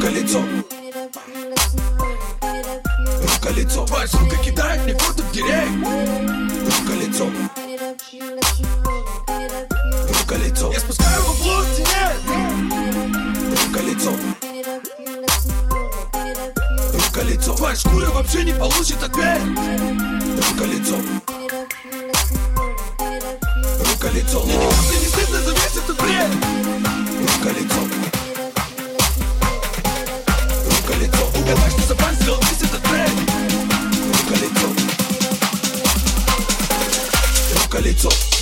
Рука-лицо Рука-лицо Твоя сумка кидает мне фото в директ Рука-лицо Рука-лицо Я спускаю его лодке, нет. Рука-лицо Рука-лицо Твоя шкура вообще не получит ответ. Рука-лицо Рука-лицо Мне ни Угадай, что за бан сделал весь этот трек. Рука-лицо. Рука-лицо